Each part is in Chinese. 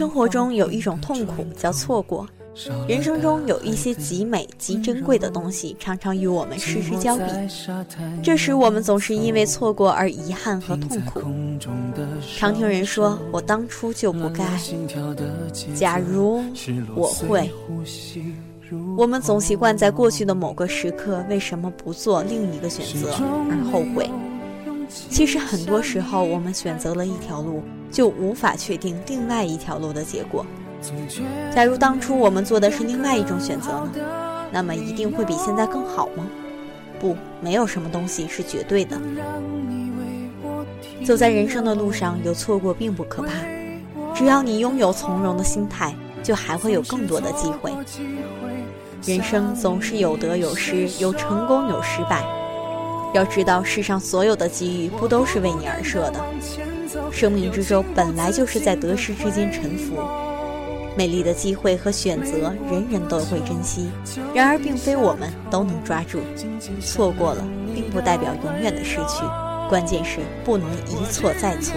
生活中有一种痛苦叫错过，人生中有一些极美极珍贵的东西，常常与我们失之交臂。这时我们总是因为错过而遗憾和痛苦。常听人说：“我当初就不该。”假如我会，我们总习惯在过去的某个时刻，为什么不做另一个选择而后悔？其实很多时候，我们选择了一条路。就无法确定另外一条路的结果。假如当初我们做的是另外一种选择呢？那么一定会比现在更好吗？不，没有什么东西是绝对的。走在人生的路上，有错过并不可怕，只要你拥有从容的心态，就还会有更多的机会。人生总是有得有失，有成功有失败。要知道，世上所有的机遇不都是为你而设的。生命之舟本来就是在得失之间沉浮，美丽的机会和选择，人人都会珍惜。然而，并非我们都能抓住。错过了，并不代表永远的失去，关键是不能一错再错。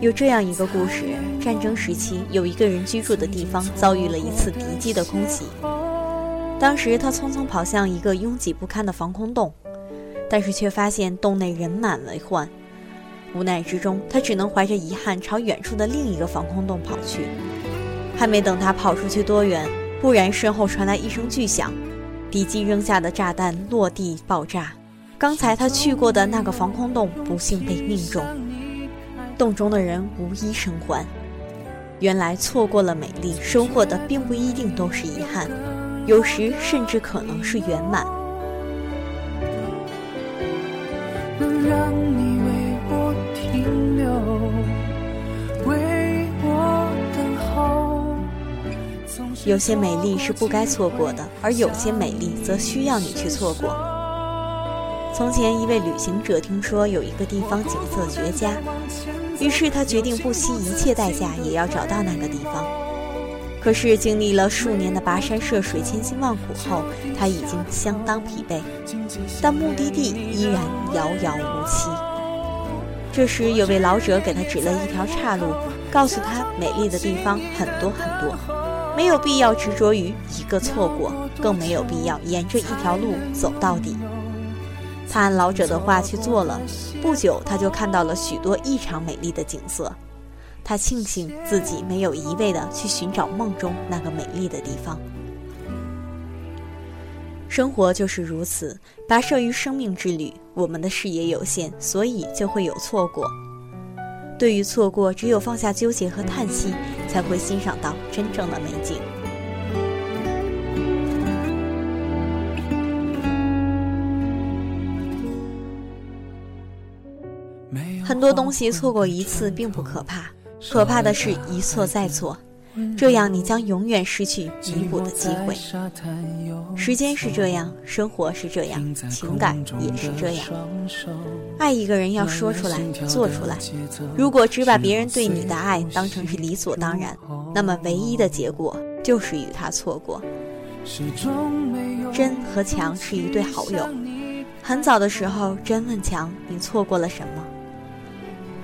有这样一个故事：战争时期，有一个人居住的地方遭遇了一次敌机的空袭。当时他匆匆跑向一个拥挤不堪的防空洞，但是却发现洞内人满为患。无奈之中，他只能怀着遗憾朝远处的另一个防空洞跑去。还没等他跑出去多远，忽然身后传来一声巨响，敌机扔下的炸弹落地爆炸。刚才他去过的那个防空洞不幸被命中，洞中的人无一生还。原来错过了美丽，收获的并不一定都是遗憾。有时甚至可能是圆满。有些美丽是不该错过的，而有些美丽则需要你去错过。从前，一位旅行者听说有一个地方景色绝佳，于是他决定不惜一切代价也要找到那个地方。可是经历了数年的跋山涉水、千辛万苦后，他已经相当疲惫，但目的地依然遥遥无期。这时，有位老者给他指了一条岔路，告诉他美丽的地方很多很多，没有必要执着于一个错过，更没有必要沿着一条路走到底。他按老者的话去做了，不久他就看到了许多异常美丽的景色。他庆幸自己没有一味的去寻找梦中那个美丽的地方。生活就是如此，跋涉于生命之旅，我们的视野有限，所以就会有错过。对于错过，只有放下纠结和叹息，才会欣赏到真正的美景。很多东西错过一次并不可怕。可怕的是一错再错，这样你将永远失去弥补的机会。时间是这样，生活是这样，情感也是这样。爱一个人要说出来，做出来。如果只把别人对你的爱当成是理所当然，那么唯一的结果就是与他错过。真和强是一对好友。很早的时候，真问强：“你错过了什么？”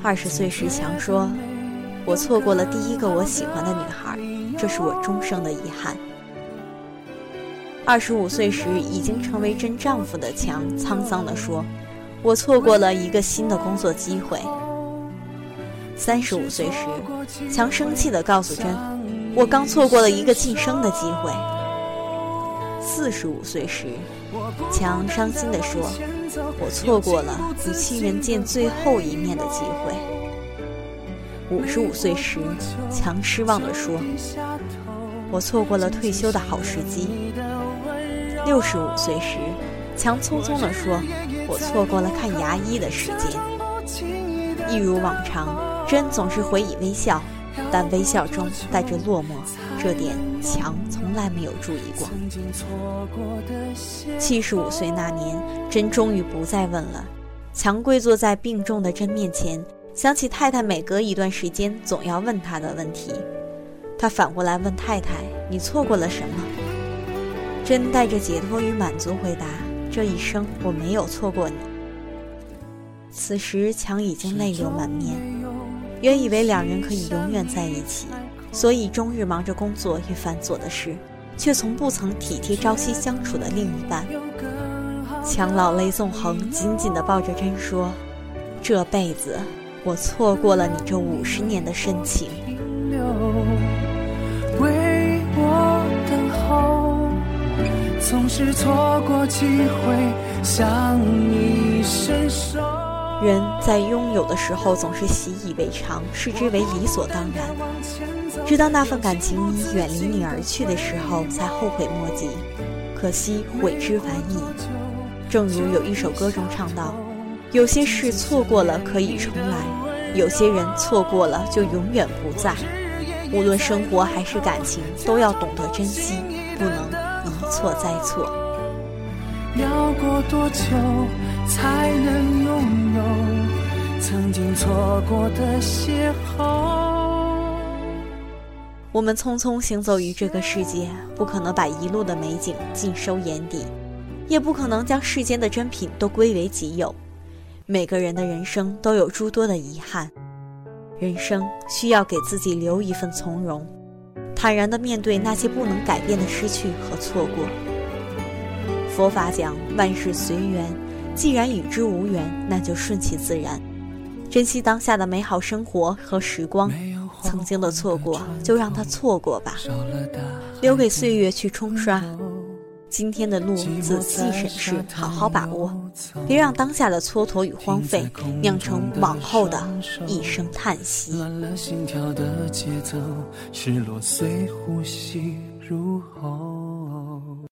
二十岁时，强说：“我错过了第一个我喜欢的女孩，这是我终生的遗憾。”二十五岁时，已经成为真丈夫的强沧桑地说：“我错过了一个新的工作机会。”三十五岁时，强生气地告诉真：“我刚错过了一个晋升的机会。”四十五岁时，强伤心地说：“我错过了与亲人见最后一面的机会。”五十五岁时，强失望地说：“我错过了退休的好时机。”六十五岁时，强匆匆地说：“我错过了看牙医的时间。”一如往常，真总是回以微笑，但微笑中带着落寞。这点强从来没有注意过。七十五岁那年，真终于不再问了。强跪坐在病重的真面前，想起太太每隔一段时间总要问他的问题，他反过来问太太：“你错过了什么？”真带着解脱与满足回答：“这一生我没有错过你。”此时强已经泪流满面，原以为两人可以永远在一起。所以终日忙着工作与繁琐的事，却从不曾体贴朝夕相处的另一半。强老泪纵横，紧紧地抱着真说：“这辈子我错过了你这五十年的深情。”为我等候，总是错过机会向你伸手。人在拥有的时候总是习以为常，视之为理所当然。直到那份感情已远离你而去的时候，才后悔莫及。可惜悔之晚矣。正如有一首歌中唱道：“有些事错过了可以重来，有些人错过了就永远不在。无论生活还是感情，都要懂得珍惜，不能一错再错。”要过多久才能拥有曾经错过的邂逅？我们匆匆行走于这个世界，不可能把一路的美景尽收眼底，也不可能将世间的珍品都归为己有。每个人的人生都有诸多的遗憾，人生需要给自己留一份从容，坦然地面对那些不能改变的失去和错过。佛法讲万事随缘，既然与之无缘，那就顺其自然，珍惜当下的美好生活和时光。曾经的错过，就让它错过吧，留给岁月去冲刷。今天的路，仔细审视，好好把握，别让当下的蹉跎与荒废酿成往后的一声叹息。乱了心跳的节奏，失落随呼吸入喉。